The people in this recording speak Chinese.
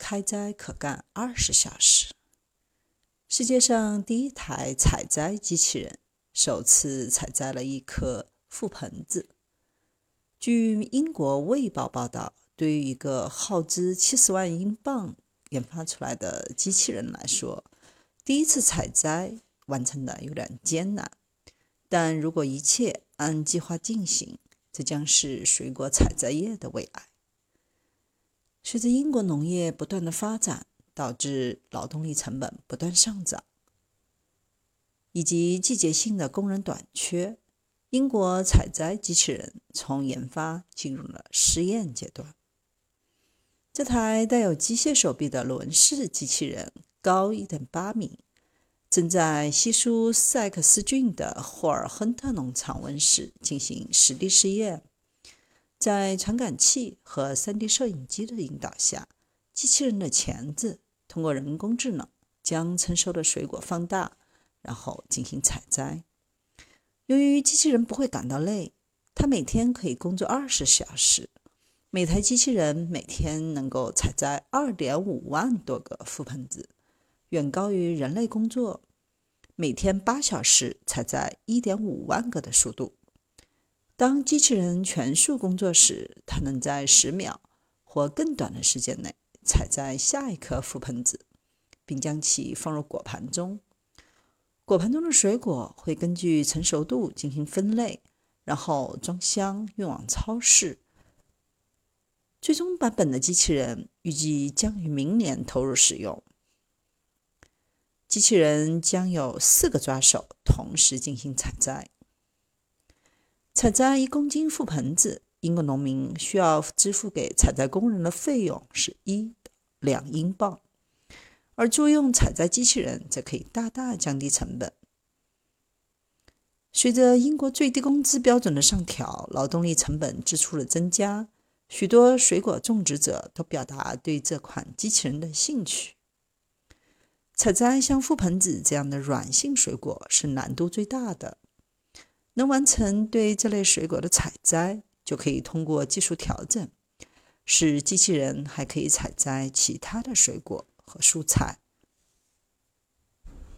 开摘可干二十小时。世界上第一台采摘机器人首次采摘了一颗覆盆子。据英国《卫报》报道，对于一个耗资七十万英镑研发出来的机器人来说，第一次采摘完成的有点艰难。但如果一切按计划进行，这将是水果采摘业的未来。随着英国农业不断的发展，导致劳动力成本不断上涨，以及季节性的工人短缺，英国采摘机器人从研发进入了试验阶段。这台带有机械手臂的轮式机器人高1.8米，正在西苏塞克斯郡的霍尔亨特农场温室进行实地试验。在传感器和 3D 摄影机的引导下，机器人的钳子通过人工智能将成熟的水果放大，然后进行采摘。由于机器人不会感到累，它每天可以工作二十小时。每台机器人每天能够采摘2.5万多个覆盆子，远高于人类工作每天八小时采摘1.5万个的速度。当机器人全速工作时，它能在十秒或更短的时间内采摘下一颗覆盆子，并将其放入果盘中。果盘中的水果会根据成熟度进行分类，然后装箱运往超市。最终版本的机器人预计将于明年投入使用。机器人将有四个抓手同时进行采摘。采摘一公斤覆盆子，英国农民需要支付给采摘工人的费用是一两英镑，而租用采摘机器人则可以大大降低成本。随着英国最低工资标准的上调，劳动力成本支出的增加，许多水果种植者都表达对这款机器人的兴趣。采摘像覆盆子这样的软性水果是难度最大的。能完成对这类水果的采摘，就可以通过技术调整，使机器人还可以采摘其他的水果和蔬菜。